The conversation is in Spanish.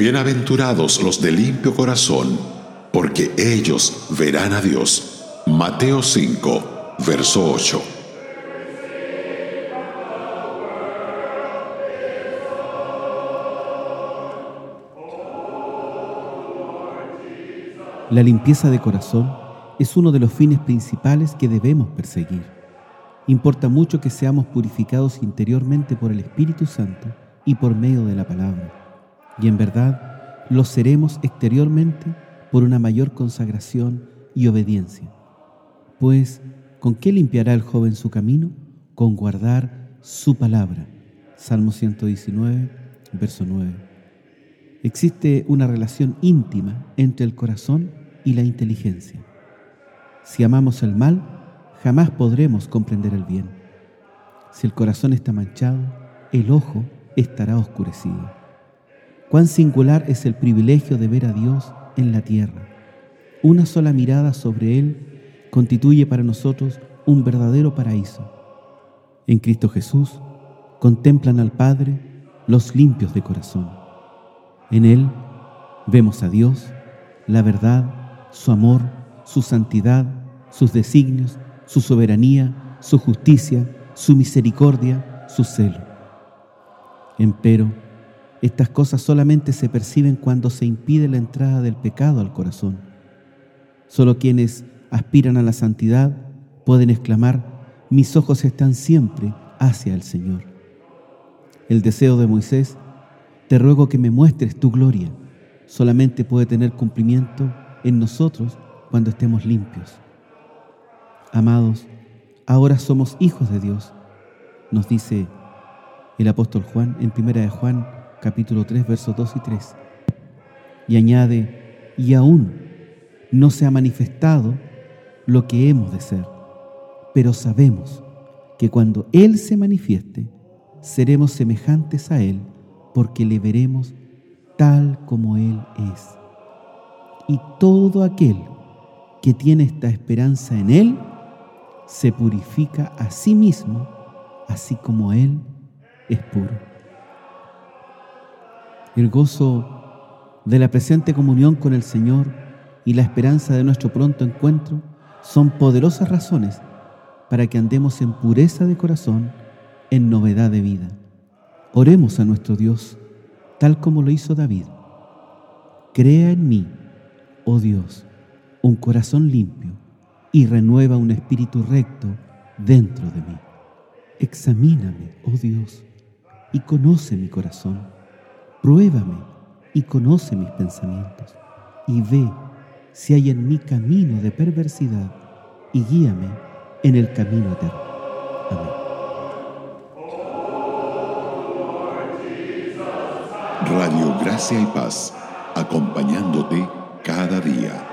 Bienaventurados los de limpio corazón, porque ellos verán a Dios. Mateo 5, verso 8. La limpieza de corazón es uno de los fines principales que debemos perseguir. Importa mucho que seamos purificados interiormente por el Espíritu Santo y por medio de la palabra. Y en verdad lo seremos exteriormente por una mayor consagración y obediencia. Pues, ¿con qué limpiará el joven su camino? Con guardar su palabra. Salmo 119, verso 9. Existe una relación íntima entre el corazón y la inteligencia. Si amamos el mal, jamás podremos comprender el bien. Si el corazón está manchado, el ojo estará oscurecido. Cuán singular es el privilegio de ver a Dios en la tierra. Una sola mirada sobre Él constituye para nosotros un verdadero paraíso. En Cristo Jesús contemplan al Padre los limpios de corazón. En Él vemos a Dios, la verdad, su amor, su santidad, sus designios, su soberanía, su justicia, su misericordia, su celo. Empero, estas cosas solamente se perciben cuando se impide la entrada del pecado al corazón. Solo quienes aspiran a la santidad pueden exclamar, mis ojos están siempre hacia el Señor. El deseo de Moisés, te ruego que me muestres tu gloria, solamente puede tener cumplimiento en nosotros cuando estemos limpios. Amados, ahora somos hijos de Dios, nos dice el apóstol Juan en primera de Juan capítulo 3 versos 2 y 3. Y añade, y aún no se ha manifestado lo que hemos de ser, pero sabemos que cuando Él se manifieste, seremos semejantes a Él, porque le veremos tal como Él es y todo aquel que tiene esta esperanza en Él se purifica a sí mismo, así como Él es puro. El gozo de la presente comunión con el Señor y la esperanza de nuestro pronto encuentro son poderosas razones para que andemos en pureza de corazón, en novedad de vida. Oremos a nuestro Dios, tal como lo hizo David. Crea en mí oh Dios, un corazón limpio y renueva un espíritu recto dentro de mí. Examíname, oh Dios, y conoce mi corazón. Pruébame y conoce mis pensamientos. Y ve si hay en mí camino de perversidad y guíame en el camino eterno. Amén. Radio Gracia y Paz, acompañándote cada día.